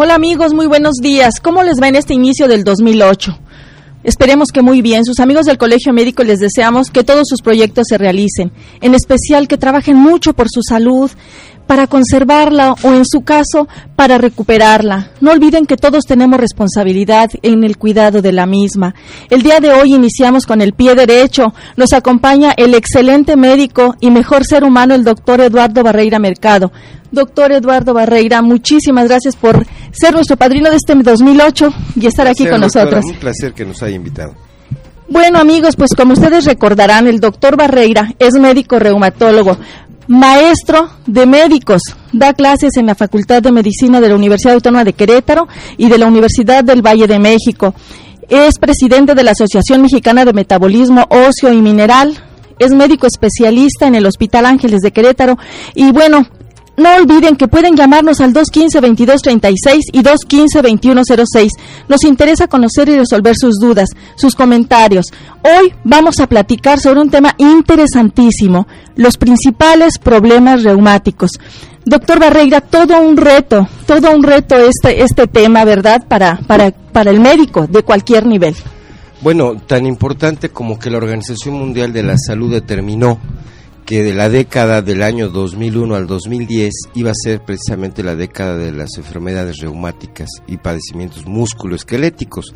Hola amigos, muy buenos días. ¿Cómo les va en este inicio del 2008? Esperemos que muy bien. Sus amigos del Colegio Médico les deseamos que todos sus proyectos se realicen, en especial que trabajen mucho por su salud, para conservarla o en su caso para recuperarla. No olviden que todos tenemos responsabilidad en el cuidado de la misma. El día de hoy iniciamos con el pie derecho. Nos acompaña el excelente médico y mejor ser humano, el doctor Eduardo Barreira Mercado. Doctor Eduardo Barreira, muchísimas gracias por ser nuestro padrino de este 2008 y estar aquí con nosotros. Un placer que nos haya invitado. Bueno amigos, pues como ustedes recordarán, el doctor Barreira es médico reumatólogo, maestro de médicos, da clases en la Facultad de Medicina de la Universidad Autónoma de Querétaro y de la Universidad del Valle de México. Es presidente de la Asociación Mexicana de Metabolismo Óseo y Mineral. Es médico especialista en el Hospital Ángeles de Querétaro. Y bueno, no olviden que pueden llamarnos al 215-2236 y 215-2106. Nos interesa conocer y resolver sus dudas, sus comentarios. Hoy vamos a platicar sobre un tema interesantísimo, los principales problemas reumáticos. Doctor Barreira, todo un reto, todo un reto este, este tema, ¿verdad? Para, para, para el médico de cualquier nivel. Bueno, tan importante como que la Organización Mundial de la Salud determinó que de la década del año 2001 al 2010 iba a ser precisamente la década de las enfermedades reumáticas y padecimientos musculoesqueléticos.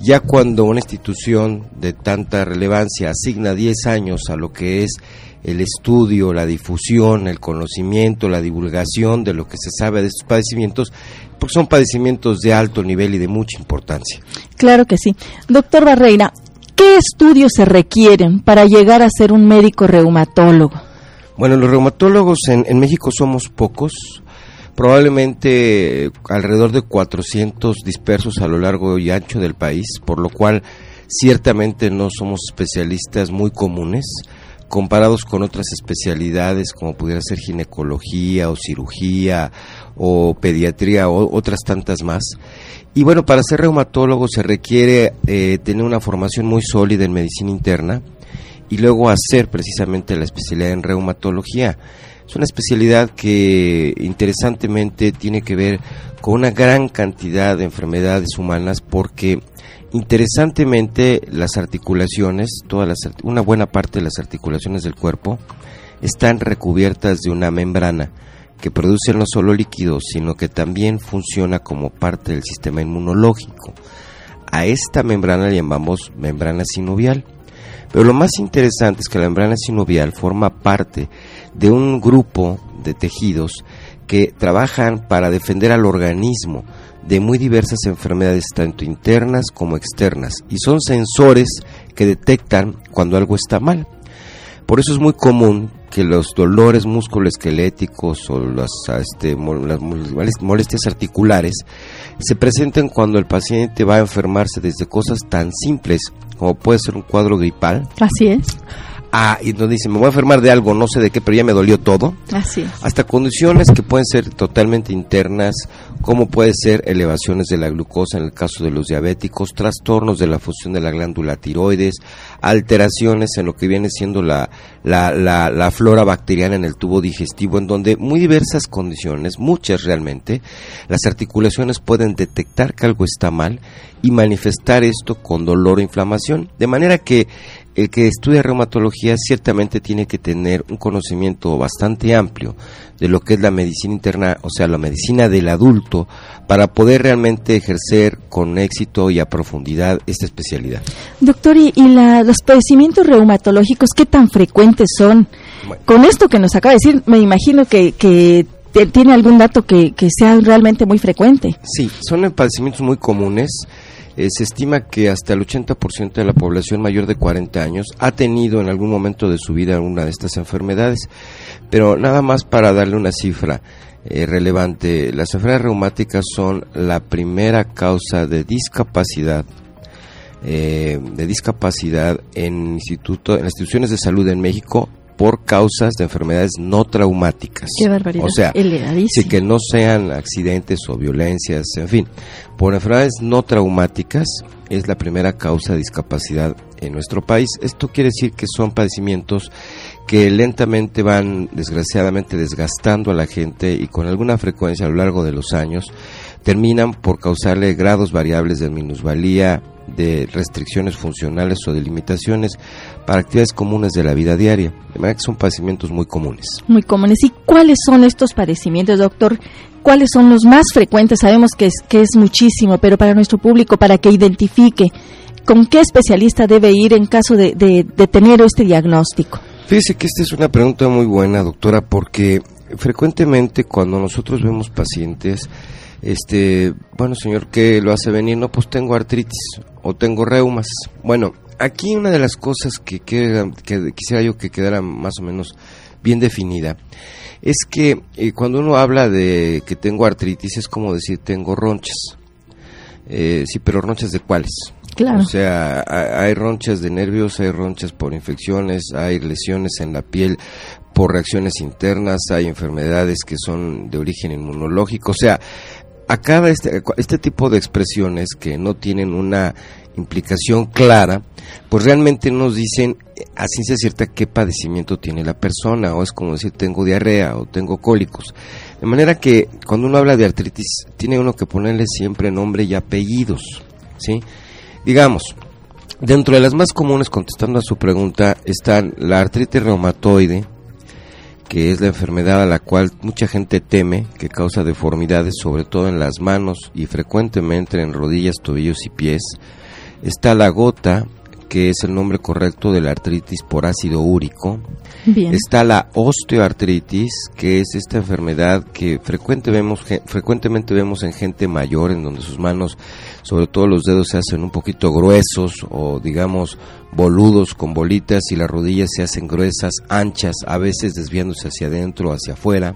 Ya cuando una institución de tanta relevancia asigna 10 años a lo que es el estudio, la difusión, el conocimiento, la divulgación de lo que se sabe de estos padecimientos, porque son padecimientos de alto nivel y de mucha importancia. Claro que sí. Doctor Barreira, ¿Qué estudios se requieren para llegar a ser un médico reumatólogo? Bueno, los reumatólogos en, México somos pocos, probablemente alrededor de 400 dispersos a lo largo y ancho del país, por lo cual ciertamente no somos especialistas muy comunes comparados con otras especialidades como pudiera ser ginecología o cirugía o pediatría o otras tantas más. Y bueno, para ser reumatólogo se requiere eh, tener una formación muy sólida en medicina interna y luego hacer precisamente la especialidad en reumatología. Es una especialidad que interesantemente tiene que ver con una gran cantidad de enfermedades humanas porque interesantemente las articulaciones, todas las, una buena parte de las articulaciones del cuerpo están recubiertas de una membrana que produce no solo líquidos, sino que también funciona como parte del sistema inmunológico. A esta membrana le llamamos membrana sinovial. Pero lo más interesante es que la membrana sinovial forma parte de un grupo de tejidos que trabajan para defender al organismo de muy diversas enfermedades, tanto internas como externas, y son sensores que detectan cuando algo está mal. Por eso es muy común que los dolores musculoesqueléticos o las, este, las molestias articulares se presenten cuando el paciente va a enfermarse desde cosas tan simples como puede ser un cuadro gripal. Así es Ah, y dice, me voy a enfermar de algo, no sé de qué, pero ya me dolió todo. Así Hasta condiciones que pueden ser totalmente internas, como puede ser elevaciones de la glucosa en el caso de los diabéticos, trastornos de la función de la glándula tiroides, alteraciones en lo que viene siendo la, la, flora bacteriana en el tubo digestivo, en donde muy diversas condiciones, muchas realmente, las articulaciones pueden detectar que algo está mal y manifestar esto con dolor o inflamación. De manera que el que estudia reumatología ciertamente tiene que tener un conocimiento bastante amplio de lo que es la medicina interna, o sea, la medicina del adulto, para poder realmente ejercer con éxito y a profundidad esta especialidad. Doctor, ¿y, los padecimientos reumatológicos qué tan frecuentes son? Con esto que nos acaba de decir, me imagino que, que tiene algún dato que, que sea realmente muy frecuente. Sí, son padecimientos muy comunes eh, se estima que hasta el 80% de la población mayor de 40 años ha tenido en algún momento de su vida alguna de estas enfermedades. Pero nada más para darle una cifra eh, relevante, las enfermedades reumáticas son la primera causa de discapacidad eh, de discapacidad en, instituto, en instituciones de salud en México por causas de enfermedades no traumáticas. Qué barbaridad. O sea, sí que no sean accidentes o violencias, en fin, por enfermedades no traumáticas es la primera causa de discapacidad en nuestro país. Esto quiere decir que son padecimientos que lentamente van, desgraciadamente, desgastando a la gente y con alguna frecuencia a lo largo de los años terminan por causarle grados variables de minusvalía, de restricciones funcionales o de limitaciones para actividades comunes de la vida diaria. De manera que son padecimientos muy comunes. Muy comunes. ¿Y cuáles son estos padecimientos, doctor? ¿Cuáles son los más frecuentes? Sabemos que es, que es muchísimo, pero para nuestro público, para que identifique con qué especialista debe ir en caso de, de, de tener este diagnóstico. Fíjese que esta es una pregunta muy buena, doctora, porque frecuentemente cuando nosotros vemos pacientes, este, bueno, señor, ¿qué lo hace venir? No, pues tengo artritis o tengo reumas. Bueno, aquí una de las cosas que, que, quisiera yo que quedara más o menos bien definida es que eh, cuando uno habla de que tengo artritis es como decir tengo ronchas. Eh, sí, pero ronchas de cuáles? O sea, hay ronchas de nervios, hay ronchas por infecciones, hay lesiones en la piel por reacciones internas, hay enfermedades que son de origen inmunológico. O sea, acá este, este tipo de expresiones que no tienen una implicación clara, pues realmente nos dicen a ciencia cierta qué padecimiento tiene la persona, o es como decir tengo diarrea o tengo cólicos. De manera que cuando uno habla de artritis, tiene uno que ponerle siempre nombre y apellidos, ¿sí? Digamos, dentro de las más comunes, contestando a su pregunta, están la artritis reumatoide, que es la enfermedad a la cual mucha gente teme, que causa deformidades sobre todo en las manos y frecuentemente en rodillas, tobillos y pies. Está la gota, que es el nombre correcto de la artritis por ácido úrico. Está la osteoartritis, que es esta enfermedad que frecuente vemos, frecuentemente vemos en gente mayor, en donde sus manos, sobre todo los dedos, se hacen un poquito gruesos o digamos boludos con bolitas y las rodillas se hacen gruesas, anchas, a veces desviándose hacia adentro o hacia afuera.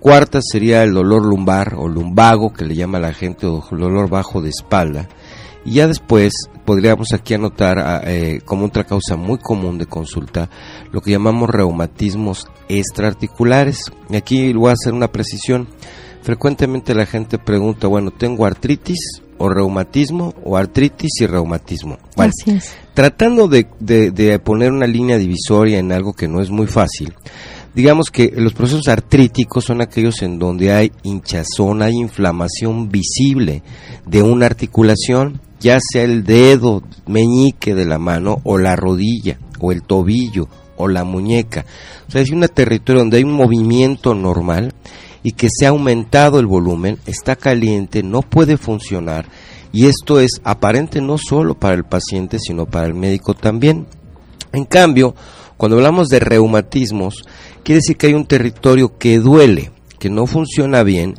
Cuarta sería el dolor lumbar o lumbago, que le llama la gente, o dolor bajo de espalda. Y ya después podríamos aquí anotar ah, eh, como otra causa muy común de consulta lo que llamamos reumatismos extraarticulares. Y aquí voy a hacer una precisión. Frecuentemente la gente pregunta, bueno, ¿tengo artritis o reumatismo o artritis y reumatismo? Bueno, tratando de, de poner una línea divisoria en algo que no es muy fácil, digamos que los procesos artríticos son aquellos en donde hay hinchazón, hay inflamación visible de una articulación ya sea el dedo meñique de la mano o la rodilla o el tobillo o la muñeca. O sea, es un territorio donde hay un movimiento normal y que se ha aumentado el volumen, está caliente, no puede funcionar y esto es aparente no solo para el paciente, sino para el médico también. En cambio, cuando hablamos de reumatismos, quiere decir que hay un territorio que duele, que no funciona bien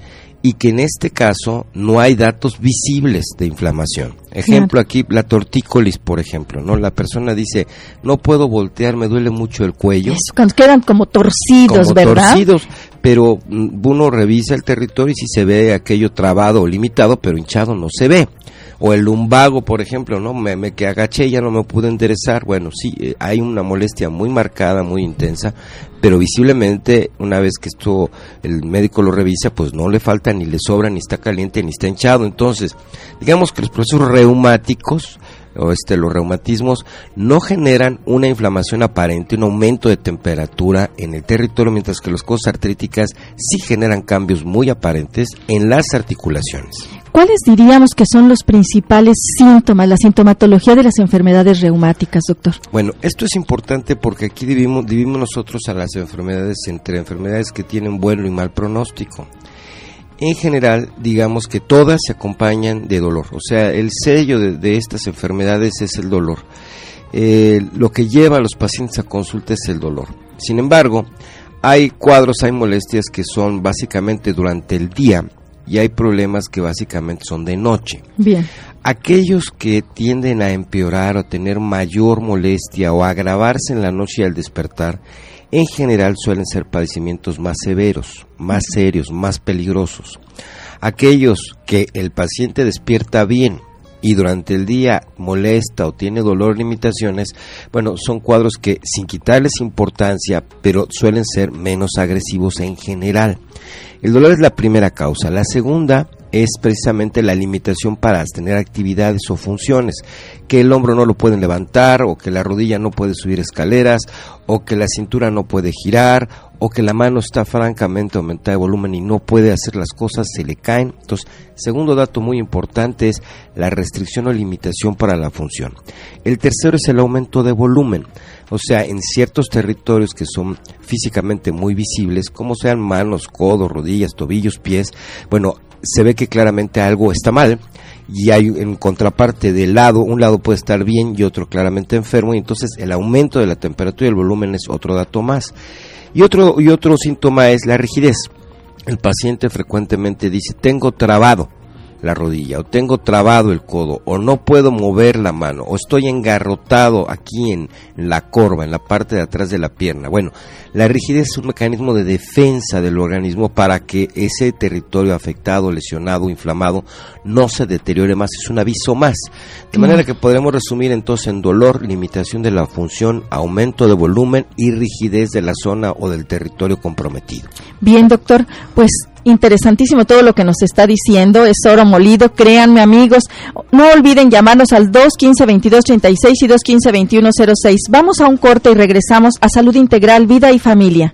y que en este caso no hay datos visibles de inflamación. Ejemplo aquí, la tortícolis, por ejemplo, ¿no? La persona dice, no puedo voltear, me duele mucho el cuello. cuando quedan como torcidos, como torcidos, pero mm, uno revisa el territorio y si se ve aquello trabado o limitado, pero hinchado no se ve o el lumbago, por ejemplo, ¿no? Me, me que agaché ya no me pude enderezar. Bueno, sí, eh, hay una molestia muy marcada, muy intensa, pero visiblemente una vez que esto el médico lo revisa, pues no le falta ni le sobra, ni está caliente, ni está hinchado. Entonces, digamos que los procesos reumáticos o este, los reumatismos no generan una inflamación aparente, un aumento de temperatura en el territorio, mientras que las cosas artríticas sí generan cambios muy aparentes en las articulaciones. ¿Cuáles diríamos que son los principales síntomas, la sintomatología de las enfermedades reumáticas, doctor? Bueno, esto es importante porque aquí dividimos, dividimos nosotros a las enfermedades entre enfermedades que tienen bueno y mal pronóstico. En general, digamos que todas se acompañan de dolor, o sea, el sello de, estas enfermedades es el dolor. Eh, lo que lleva a los pacientes a consulta es el dolor. Sin embargo, hay cuadros, hay molestias que son básicamente durante el día y hay problemas que básicamente son de noche. Bien. Aquellos que tienden a empeorar o tener mayor molestia o agravarse en la noche y al despertar, en general suelen ser padecimientos más severos, más serios, más peligrosos. Aquellos que el paciente despierta bien y durante el día molesta o tiene dolor limitaciones, bueno, son cuadros que sin quitarles importancia, pero suelen ser menos agresivos en general. El dolor es la primera causa. La segunda es precisamente la limitación para tener actividades o funciones, que el hombro no lo pueden levantar o que la rodilla no puede subir escaleras o que la cintura no puede girar o que la mano está francamente aumentada de volumen y no puede hacer las cosas, se le caen. Entonces, segundo dato muy importante es la restricción o limitación para la función. El tercero es el aumento de volumen. O sea, en ciertos territorios que son físicamente muy visibles, como sean manos, codos, rodillas, tobillos, pies, bueno, se ve que claramente algo está mal y hay en contraparte del lado, un lado puede estar bien y otro claramente enfermo y entonces el aumento de la temperatura y el volumen es otro dato más. Y otro, y otro síntoma es la rigidez. El paciente frecuentemente dice, tengo trabado la rodilla, o tengo trabado el codo, o no puedo mover la mano, o estoy engarrotado aquí en la corva, en la parte de atrás de la pierna. Bueno, la rigidez es un mecanismo de defensa del organismo para que ese territorio afectado, lesionado, inflamado, no se deteriore más, es un aviso más. De manera que podremos resumir entonces en dolor, limitación de la función, aumento de volumen y rigidez de la zona o del territorio comprometido. Bien, doctor, pues interesantísimo todo lo que nos está diciendo, es oro molido, créanme amigos, no olviden llamarnos al 215-2236 y 215-2106. Vamos a un corte y regresamos a Salud Integral, Vida y Familia.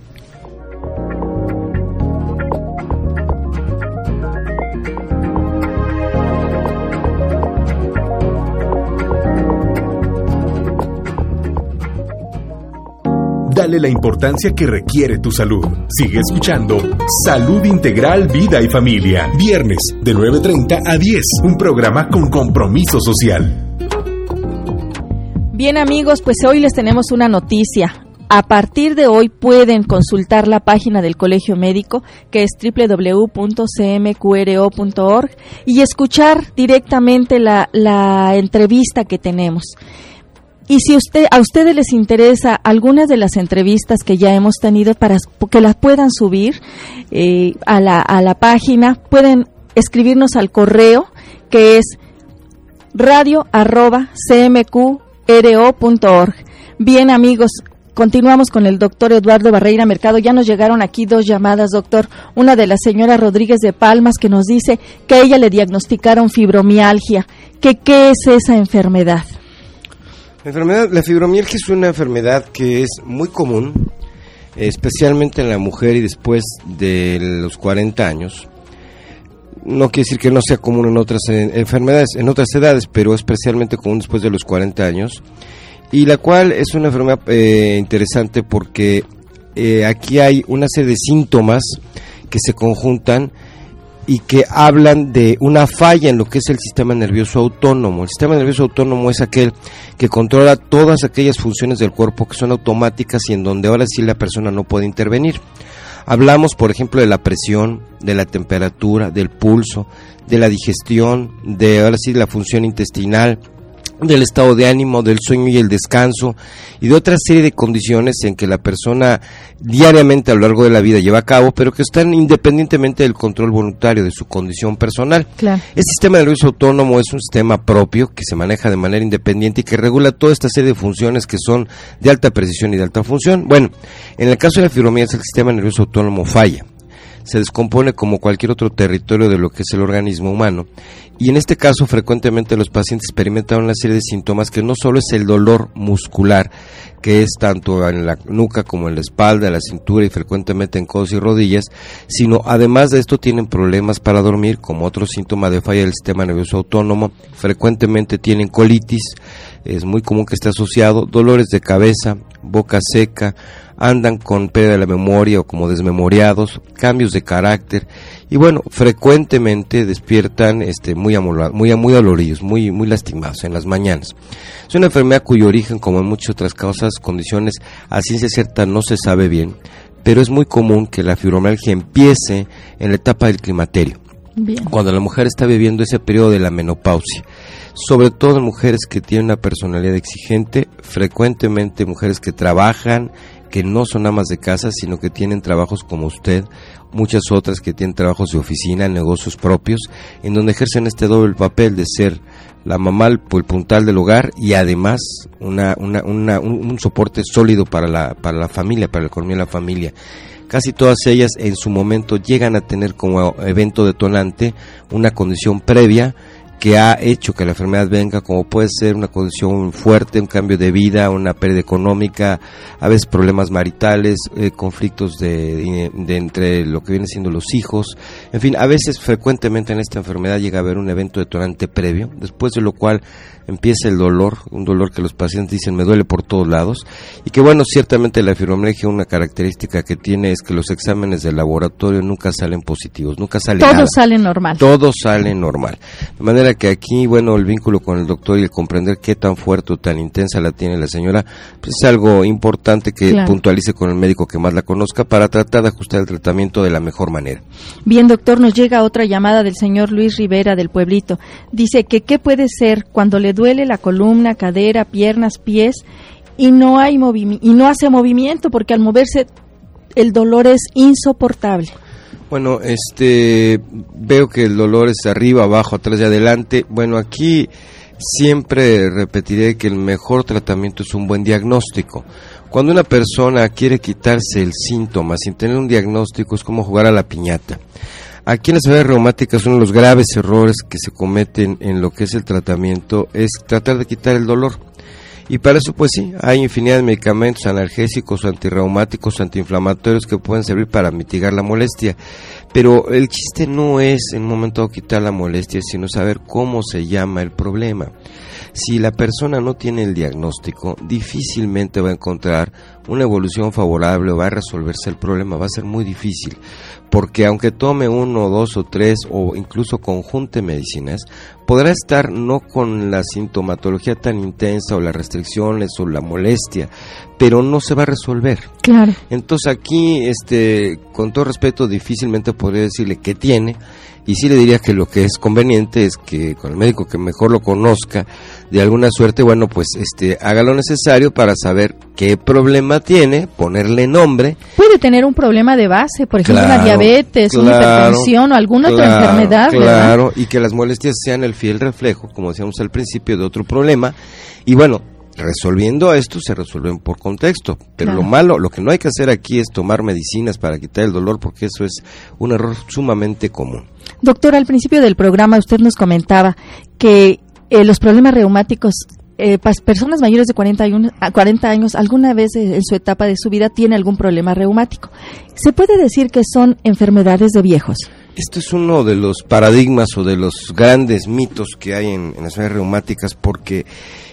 La importancia que requiere tu salud. Sigue escuchando Salud Integral, Vida y Familia. Viernes de 9.30 a 10. Un programa con compromiso social. Bien amigos, pues hoy les tenemos una noticia. A partir de hoy pueden consultar la página del Colegio Médico, que es www.cmqro.org, y escuchar directamente la, la entrevista que tenemos. Y si usted, a ustedes les interesa algunas de las entrevistas que ya hemos tenido para que las puedan subir eh, a, la, a la página, pueden escribirnos al correo que es radio arroba cmqro.org. Bien amigos, Continuamos con el doctor Eduardo Barreira Mercado. Ya nos llegaron aquí dos llamadas, doctor. Una de la señora Rodríguez de Palmas que nos dice que a ella le diagnosticaron fibromialgia. ¿Qué es esa enfermedad? La enfermedad, la fibromialgia es una enfermedad que es muy común, especialmente en la mujer y después de los 40 años. No quiere decir que no sea común en otras eh, enfermedades, en otras edades, pero especialmente común después de los 40 años. Y la cual es una enfermedad eh, interesante porque eh, aquí hay una serie de síntomas que se conjuntan y que hablan de una falla en lo que es el sistema nervioso autónomo. El sistema nervioso autónomo es aquel que controla todas aquellas funciones del cuerpo que son automáticas y en donde ahora sí la persona no puede intervenir. Hablamos, por ejemplo, de la presión, de la temperatura, del pulso, de la digestión, de ahora sí la función intestinal, del estado de ánimo, del sueño y el descanso y de otra serie de condiciones en que la persona diariamente a lo largo de la vida lleva a cabo, pero que están independientemente del control voluntario de su condición personal. Claro. Este sistema nervioso autónomo es un sistema propio que se maneja de manera independiente y que regula toda esta serie de funciones que son de alta precisión y de alta función. Bueno, en el caso de la fibromialgia el sistema nervioso autónomo falla se descompone como cualquier otro territorio de lo que es el organismo humano. Y en este caso, frecuentemente los pacientes experimentan una serie de síntomas que no solo es el dolor muscular, que es tanto en la nuca como en la espalda, la cintura y frecuentemente en codos y rodillas, sino además de esto tienen problemas para dormir, como otro síntoma de falla del sistema nervioso autónomo, frecuentemente tienen colitis, es muy común que esté asociado, dolores de cabeza, boca seca, andan con pérdida de la memoria o como desmemoriados, cambios de carácter y bueno, frecuentemente despiertan este, muy, muy, muy doloridos, muy, muy lastimados en las mañanas. Es una enfermedad cuyo origen, como en muchas otras causas, condiciones a ciencia cierta no se sabe bien, pero es muy común que la fibromialgia empiece en la etapa del climaterio. Cuando la mujer está viviendo ese periodo de la menopausia, sobre todo en mujeres que tienen una personalidad exigente, frecuentemente mujeres que trabajan, que no son amas de casa, sino que tienen trabajos como usted, muchas otras que tienen trabajos de oficina, negocios propios, en donde ejercen este doble papel de ser la mamá, el, puntal del hogar y además una, una, una, un, soporte sólido para la, para la familia, para la economía de la familia. Casi todas ellas en su momento llegan a tener como evento detonante una condición previa que ha hecho que la enfermedad venga, como puede ser una condición fuerte, un cambio de vida, una pérdida económica, a veces problemas maritales, eh, conflictos de, entre lo que vienen siendo los hijos, en fin, a veces frecuentemente en esta enfermedad llega a haber un evento detonante previo, después de lo cual empieza el dolor, un dolor que los pacientes dicen me duele por todos lados y que bueno, ciertamente la fibromialgia una característica que tiene es que los exámenes de laboratorio nunca salen positivos, nunca sale Todo sale normal. Todo sale normal. De manera que aquí, bueno, el vínculo con el doctor y el comprender qué tan fuerte o tan intensa la tiene la señora, pues es algo importante que puntualice con el médico que más la conozca para tratar de ajustar el tratamiento de la mejor manera. Bien, doctor, nos llega otra llamada del señor Luis Rivera del Pueblito. Dice que qué puede ser cuando le duele la columna, cadera, piernas, pies y no hay y no hace movimiento porque al moverse el dolor es insoportable. Bueno, este veo que el dolor es arriba, abajo, atrás y adelante. Bueno, aquí siempre repetiré que el mejor tratamiento es un buen diagnóstico. Cuando una persona quiere quitarse el síntoma sin tener un diagnóstico es como jugar a la piñata. Aquí en las enfermedades reumáticas uno de los graves errores que se cometen en lo que es el tratamiento es tratar de quitar el dolor. Y para eso, pues sí, hay infinidad de medicamentos analgésicos, antirreumáticos, antiinflamatorios que pueden servir para mitigar la molestia. Pero el chiste no es en un momento quitar la molestia, sino saber cómo se llama el problema. Si la persona no tiene el diagnóstico, difícilmente va a encontrar una evolución favorable o va a resolverse el problema, va a ser muy difícil porque aunque tome uno, dos o tres o incluso conjunte medicinas, podrá estar no con la sintomatología tan intensa o las restricciones o la molestia, pero no se va a resolver. Claro. Entonces aquí, este, con todo respeto, difícilmente podría decirle qué tiene, y sí le diría que lo que es conveniente es que con el médico que mejor lo conozca, de alguna suerte, bueno, pues este haga lo necesario para saber qué problema tiene, ponerle nombre. Puede tener un problema de base, por ejemplo, una diabetes, una hipertensión o alguna otra enfermedad. Claro, y que las molestias sean el fiel reflejo, como decíamos al principio, de otro problema. Y bueno, resolviendo esto se resuelven por contexto, pero lo malo, lo que no hay que hacer aquí es tomar medicinas para quitar el dolor porque eso es un error sumamente común. Doctor, al principio del programa usted nos comentaba que eh, los problemas reumáticos eh, personas mayores de 40, 40 años alguna vez en su etapa de su vida tiene algún problema reumático. ¿Se puede decir que son enfermedades de viejos? Esto es uno de los paradigmas o de los grandes mitos que hay en, en las enfermedades reumáticas porque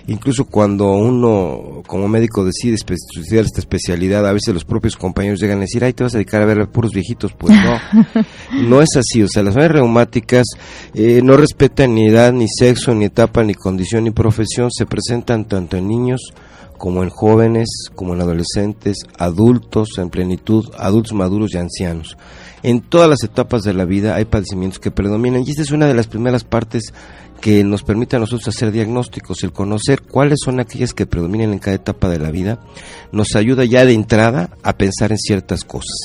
incluso cuando uno como médico decide estudiar esta especialidad, a veces los propios compañeros llegan a decir, ay, te vas a dedicar a ver a puros viejitos. Pues no, no es así. O sea, las enfermedades reumáticas eh, no respetan ni edad, ni sexo, ni etapa, ni condición, ni profesión. Se presentan tanto en niños como en jóvenes, como en adolescentes, adultos en plenitud, adultos maduros y ancianos. En todas las etapas de la vida hay padecimientos que predominan y esta es una de las primeras partes que nos permite a nosotros hacer diagnósticos, el conocer cuáles son aquellas que predominan en cada etapa de la vida, nos ayuda ya de entrada a pensar en ciertas cosas.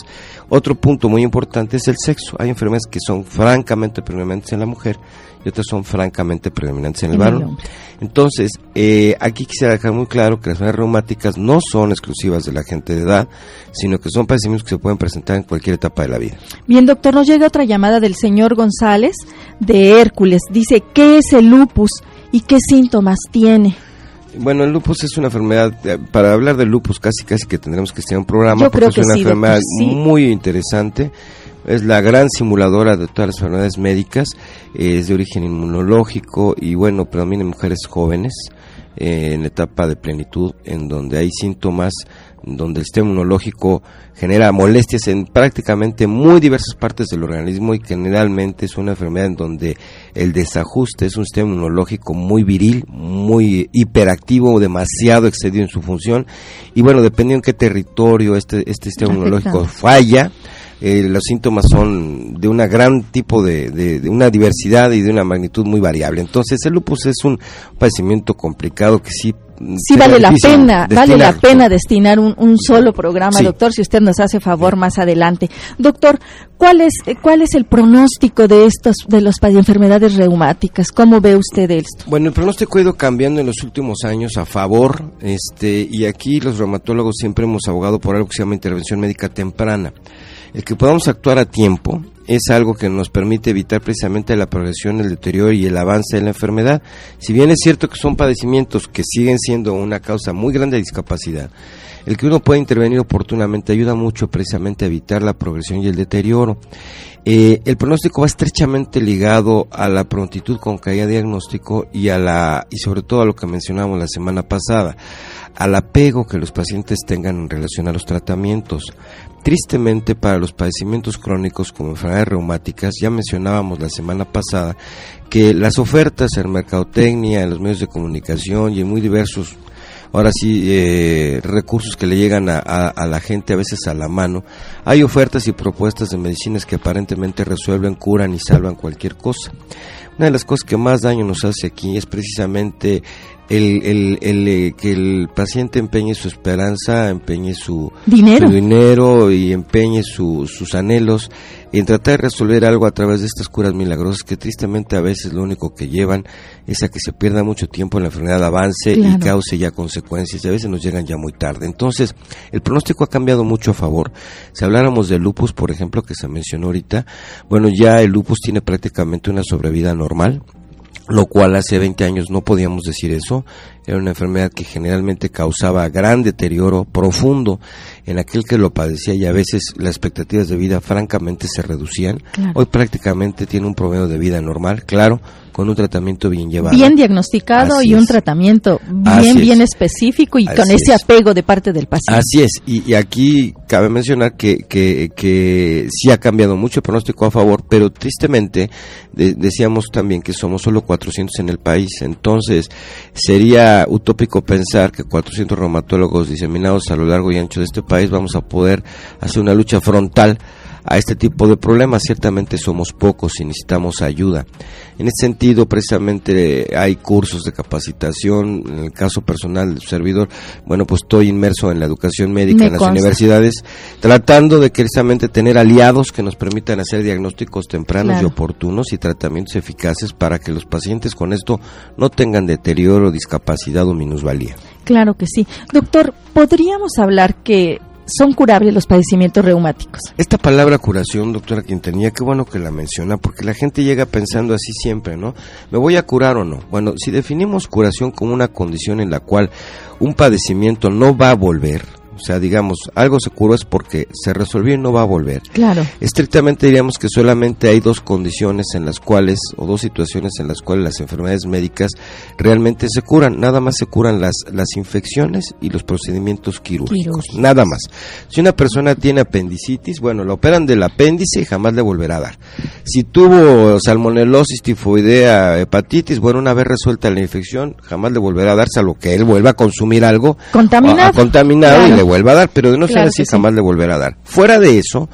Otro punto muy importante es el sexo. Hay enfermedades que son francamente predominantes en la mujer y otras son francamente predominantes en el varón. Entonces, eh, aquí quisiera dejar muy claro que las enfermedades reumáticas no son exclusivas de la gente de edad, sino que son padecimientos que se pueden presentar en cualquier etapa de la vida. Bien, doctor, nos llega otra llamada del señor González de Hércules. Dice, ¿qué es el lupus y qué síntomas tiene? Bueno, el lupus es una enfermedad, eh, para hablar del lupus casi casi que tendremos que estar un programa, porque es una enfermedad muy interesante. Es la gran simuladora de todas las enfermedades médicas, es de origen inmunológico y bueno, predomina en mujeres jóvenes eh, en etapa de plenitud, en donde hay síntomas, donde el sistema inmunológico genera molestias en prácticamente muy diversas partes del organismo y generalmente es una enfermedad en donde el desajuste es un sistema inmunológico muy viril, muy hiperactivo, demasiado excedido en su función y bueno, dependiendo en qué territorio este, este sistema inmunológico falla, eh, los síntomas son de una gran tipo de, de, una diversidad y de una magnitud muy variable. Entonces el lupus es un padecimiento complicado que sí sí vale la pena, vale la pena destinar un, un solo programa, doctor, si usted nos hace favor más adelante. Doctor, ¿cuál es cuál es el pronóstico de estos de las enfermedades reumáticas? ¿Cómo ve usted esto? Bueno, el pronóstico ha ido cambiando en los últimos años a favor, este, y aquí los reumatólogos siempre hemos abogado por algo que se llama intervención médica temprana. El que podamos actuar a tiempo es algo que nos permite evitar precisamente la progresión, el deterioro y el avance de la enfermedad. Si bien es cierto que son padecimientos que siguen siendo una causa muy grande de discapacidad, el que uno pueda intervenir oportunamente ayuda mucho precisamente a evitar la progresión y el deterioro. Eh, el pronóstico va estrechamente ligado a la prontitud con que haya diagnóstico y a la y sobre todo a lo que mencionamos la semana pasada, al apego que los pacientes tengan en relación a los tratamientos. Tristemente para los padecimientos crónicos como enfermedades reumáticas, ya mencionábamos la semana pasada que las ofertas en mercadotecnia, en los medios de comunicación y en muy diversos, ahora sí, eh, recursos que le llegan a, a, la gente a veces a la mano, hay ofertas y propuestas de medicinas que aparentemente resuelven, curan y salvan cualquier cosa. Una de las cosas que más daño nos hace aquí es precisamente el, el, el, eh, que el paciente empeñe su esperanza, empeñe su dinero, dinero y empeñe sus anhelos en tratar de resolver algo a través de estas curas milagrosas que tristemente a veces lo único que llevan es a que se pierda mucho tiempo en la enfermedad avance y cause ya consecuencias y a veces nos llegan ya muy tarde. Entonces, el pronóstico ha cambiado mucho a favor. Si habláramos del lupus, por ejemplo, que se mencionó ahorita, bueno, ya el lupus tiene prácticamente una sobrevida normal lo cual hace 20 años no podíamos decir eso. Era una enfermedad que generalmente causaba gran deterioro profundo en aquel que lo padecía y a veces las expectativas de vida francamente se reducían. Hoy prácticamente tiene un promedio de vida normal, claro, con un tratamiento bien llevado. Bien diagnosticado y un tratamiento bien, bien específico y con ese apego de parte del paciente. Así es, y, aquí cabe mencionar que, que, que, sí ha cambiado mucho el pronóstico a favor, pero tristemente decíamos también que somos solo 400 en el país, entonces sería utópico pensar que 400 reumatólogos diseminados a lo largo y ancho de este país vamos a poder hacer una lucha frontal a este tipo de problemas. Ciertamente somos pocos y necesitamos ayuda. En este sentido, precisamente hay cursos de capacitación. En el caso personal del servidor, bueno, pues estoy inmerso en la educación médica en las universidades, tratando de precisamente tener aliados que nos permitan hacer diagnósticos tempranos y oportunos y tratamientos eficaces para que los pacientes con esto no tengan deterioro, discapacidad o minusvalía. Claro que sí. Doctor, ¿podríamos hablar que son curables los padecimientos reumáticos. Esta palabra curación, doctora Quintanilla, qué bueno que la menciona, porque la gente llega pensando así siempre, ¿no? ¿Me voy a curar o no? Bueno, si definimos curación como una condición en la cual un padecimiento no va a volver, o sea, digamos, algo se curó es porque se resolvió y no va a volver. Claro. Estrictamente diríamos que solamente hay dos condiciones en las cuales, o dos situaciones en las cuales las enfermedades médicas realmente se curan. Nada más se curan las, las infecciones y los procedimientos quirúrgicos. Nada más. Si una persona tiene apendicitis, bueno, la operan del apéndice y jamás le volverá a dar. Si tuvo salmonelosis, tifoidea, hepatitis, bueno, una vez resuelta la infección, jamás le volverá a dar, salvo que él vuelva a consumir algo contaminado, contaminado y le vuelva a dar, pero de no ser así jamás le volverá a dar. Fuera de eso,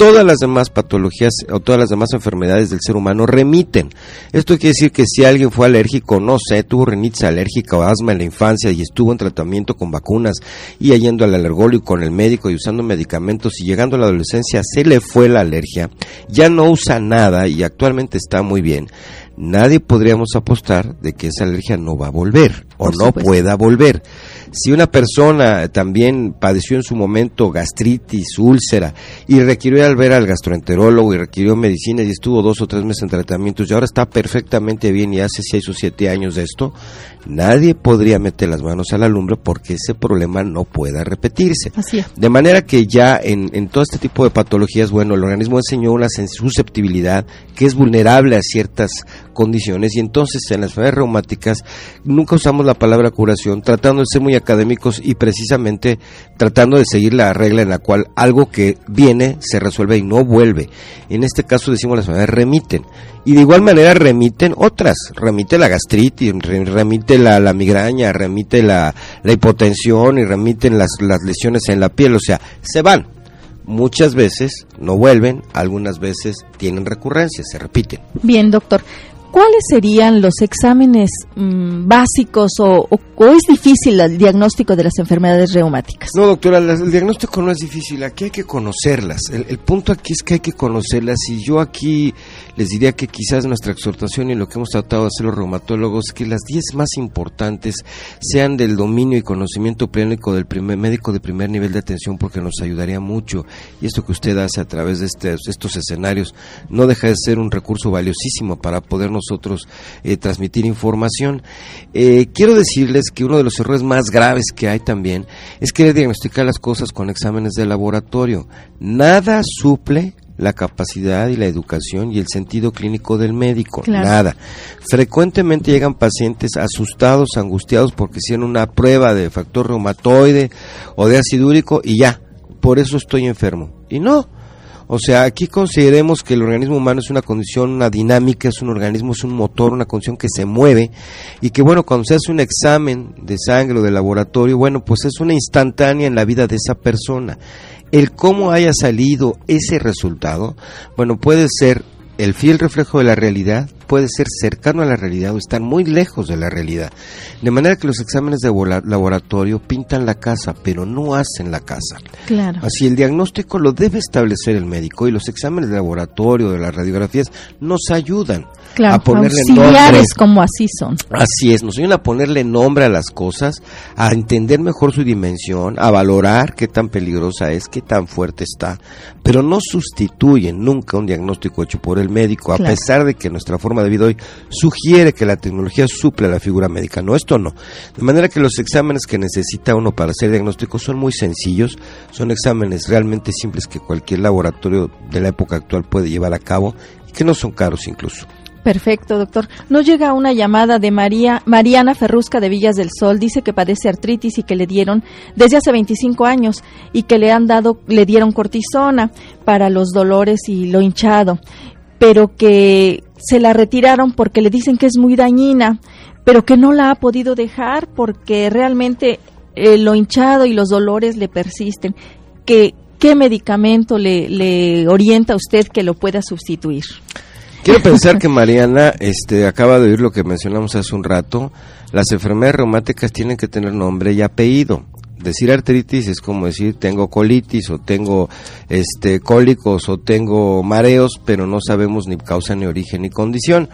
todas las demás patologías o todas las demás enfermedades del ser humano remiten. Esto quiere decir que si alguien fue alérgico, no sé, tuvo rinitis alérgica o asma en la infancia y estuvo en tratamiento con vacunas y yendo al alergólogo con el médico y usando medicamentos y llegando a la adolescencia se le fue la alergia, ya no usa nada y actualmente está muy bien nadie podríamos apostar de que esa alergia no va a volver o no pueda volver. Si una persona también padeció en su momento gastritis, úlcera y requirió al ver al gastroenterólogo y requirió medicina y estuvo dos o tres meses en tratamientos y ahora está perfectamente bien y hace seis o siete años de esto, nadie podría meter las manos a la lumbre porque ese problema no pueda repetirse. De manera que ya en, en todo este tipo de patologías, bueno, el organismo enseñó una susceptibilidad que es vulnerable a ciertas condiciones y entonces en las enfermedades reumáticas nunca usamos la palabra curación, tratando de ser muy académicos y precisamente tratando de seguir la regla en la cual algo que viene se resuelve y no vuelve. En este caso decimos las enfermedades remiten y de igual manera remiten otras, remite la gastritis, remite la, migraña, remite la, la hipotensión y remiten las, las lesiones en la piel, o sea, se van muchas veces no vuelven, algunas veces tienen recurrencias, se repiten. Bien, doctor. ¿Cuáles serían los exámenes mm, básicos o, es difícil el diagnóstico de las enfermedades reumáticas? No, doctora, el diagnóstico no es difícil, aquí hay que conocerlas. El, punto aquí es que hay que conocerlas y yo aquí les diría que quizás nuestra exhortación y lo que hemos tratado de hacer los reumatólogos, que las 10 más importantes sean del dominio y conocimiento plénico del primer médico de primer nivel de atención porque nos ayudaría mucho. Y esto que usted hace a través de este, estos escenarios no deja de ser un recurso valiosísimo para poder nosotros eh, transmitir información. Eh, quiero decirles que uno de los errores más graves que hay también es querer diagnosticar las cosas con exámenes de laboratorio. Nada suple la capacidad y la educación y el sentido clínico del médico. Nada. Frecuentemente llegan pacientes asustados, angustiados porque hicieron una prueba de factor reumatoide o de ácido úrico y ya, por eso estoy enfermo. Y no, o sea, aquí consideremos que el organismo humano es una condición, una dinámica, es un organismo, es un motor, una condición que se mueve y que bueno, cuando se hace un examen de sangre o de laboratorio, bueno, pues es una instantánea en la vida de esa persona. El cómo haya salido ese resultado, bueno, puede ser el fiel reflejo de la realidad, puede ser cercano a la realidad o estar muy lejos de la realidad. De manera que los exámenes de laboratorio pintan la casa, pero no hacen la casa. Claro. Así el diagnóstico lo debe establecer el médico y los exámenes de laboratorio, de las radiografías, nos ayudan a ponerle nombre. como así son. Así es, nos ayudan a ponerle nombre a las cosas, a entender mejor su dimensión, a valorar qué tan peligrosa es, qué tan fuerte está, pero no sustituyen nunca un diagnóstico hecho por el médico, a pesar de que nuestra forma de vida hoy sugiere que la tecnología suple a la figura médica. No, esto no. De manera que los exámenes que necesita uno para hacer diagnóstico son muy sencillos, son exámenes realmente simples que cualquier laboratorio de la época actual puede llevar a cabo y que no son caros incluso. Perfecto, doctor. Nos llega una llamada de María Mariana Ferrusca de Villas del Sol. Dice que padece artritis y que le dieron desde hace 25 años y que le han dado, le dieron cortisona para los dolores y lo hinchado, pero que se la retiraron porque le dicen que es muy dañina, pero que no la ha podido dejar porque realmente eh, lo hinchado y los dolores le persisten. ¿Qué, qué medicamento le, le orienta a usted que lo pueda sustituir? Quiero pensar que Mariana este, acaba de oír lo que mencionamos hace un rato. Las enfermedades reumáticas tienen que tener nombre y apellido decir artritis es como decir tengo colitis o tengo este cólicos o tengo mareos, pero no sabemos ni causa ni origen ni condición.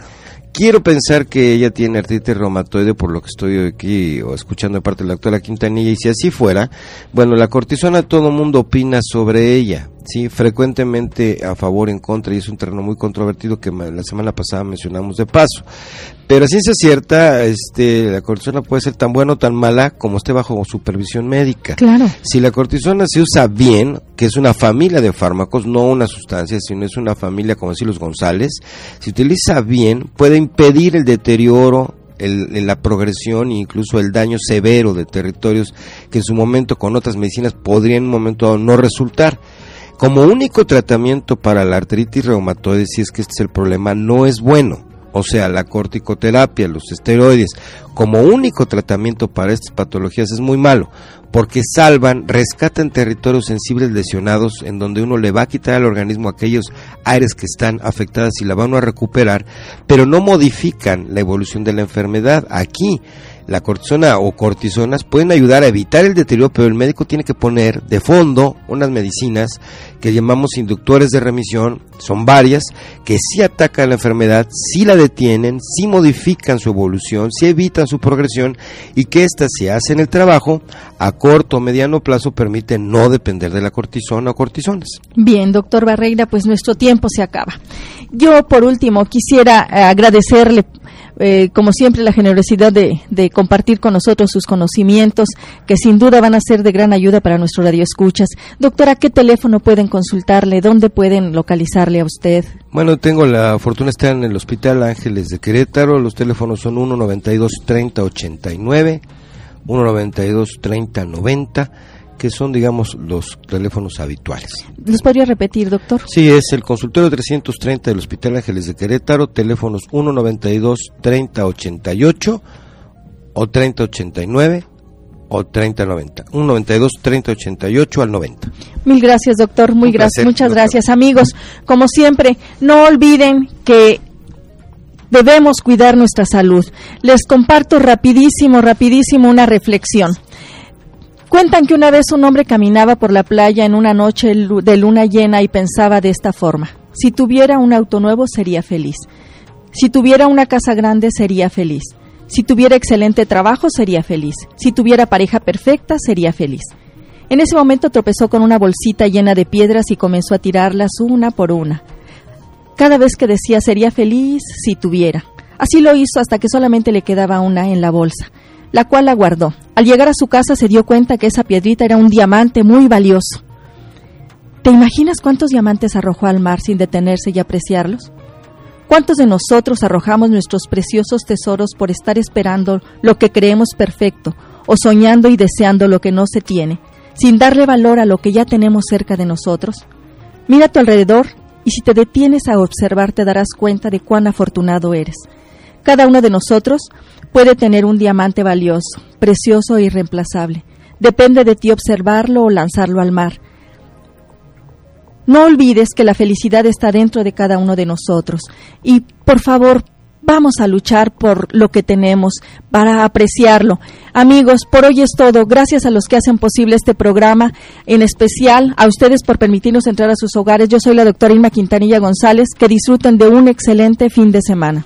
Quiero pensar que ella tiene artritis reumatoide por lo que estoy aquí o escuchando de parte de la doctora Quintanilla y si así fuera, bueno, la cortisona todo mundo opina sobre ella sí, frecuentemente a favor, en contra, y es un terreno muy controvertido que la semana pasada mencionamos de paso. Pero a ciencia cierta, este, la cortisona puede ser tan buena o tan mala como esté bajo supervisión médica. Claro. Si la cortisona se usa bien, que es una familia de fármacos, no una sustancia, sino es una familia, como decir los González, si utiliza bien, puede impedir el deterioro el, la progresión e incluso el daño severo de territorios que en su momento con otras medicinas podrían en un momento no resultar. Como único tratamiento para la artritis reumatoide, si es que este es el problema, no es bueno. O sea, la corticoterapia, los esteroides, como único tratamiento para estas patologías es muy malo, porque salvan, rescatan territorios sensibles lesionados en donde uno le va a quitar al organismo aquellos áreas que están afectadas y la van a recuperar, pero no modifican la evolución de la enfermedad. Aquí la cortisona o cortisonas pueden ayudar a evitar el deterioro, pero el médico tiene que poner de fondo unas medicinas que llamamos inductores de remisión, son varias, que sí atacan la enfermedad, sí la detienen, sí modifican su evolución, sí evitan su progresión y que éstas si hacen el trabajo a corto o mediano plazo permiten no depender de la cortisona o cortisonas. Bien, doctor Barreira, pues nuestro tiempo se acaba. Yo por último quisiera agradecerle eh, como siempre, la generosidad de, compartir con nosotros sus conocimientos, que sin duda van a ser de gran ayuda para nuestro radio escuchas. Doctora, ¿qué teléfono pueden consultarle? ¿Dónde pueden localizarle a usted? Bueno, tengo la fortuna de estar en el Hospital Ángeles de Querétaro. Los teléfonos son 192 3089, 192 3090 que son, digamos, los teléfonos habituales. ¿Los podría repetir, doctor? Sí, es el consultorio 330 del Hospital Ángeles de Querétaro, teléfonos 192-3088 o 3089 o 3090. 192-3088 al 90. Mil gracias, doctor. Muy gracias. Muchas gracias, amigos. Como siempre, no olviden que Debemos cuidar nuestra salud. Les comparto rapidísimo, rapidísimo una reflexión. Cuentan que una vez un hombre caminaba por la playa en una noche de luna llena y pensaba de esta forma. Si tuviera un auto nuevo sería feliz. Si tuviera una casa grande sería feliz. Si tuviera excelente trabajo sería feliz. Si tuviera pareja perfecta sería feliz. En ese momento tropezó con una bolsita llena de piedras y comenzó a tirarlas una por una cada vez que decía sería feliz si tuviera. Así lo hizo hasta que solamente le quedaba una en la bolsa, la cual la guardó. Al llegar a su casa se dio cuenta que esa piedrita era un diamante muy valioso. ¿Te imaginas cuántos diamantes arrojó al mar sin detenerse y apreciarlos? ¿Cuántos de nosotros arrojamos nuestros preciosos tesoros por estar esperando lo que creemos perfecto o soñando y deseando lo que no se tiene, sin darle valor a lo que ya tenemos cerca de nosotros? Mira a tu alrededor y si te detienes a observar te darás cuenta de cuán afortunado eres. Cada uno de nosotros puede tener un diamante valioso, precioso e irreemplazable. Depende de ti observarlo o lanzarlo al mar. No olvides que la felicidad está dentro de cada uno de nosotros. Y por favor, Vamos a luchar por lo que tenemos para apreciarlo. Amigos, por hoy es todo. Gracias a los que hacen posible este programa, en especial a ustedes por permitirnos entrar a sus hogares. Yo soy la doctora Irma Quintanilla González. Que disfruten de un excelente fin de semana.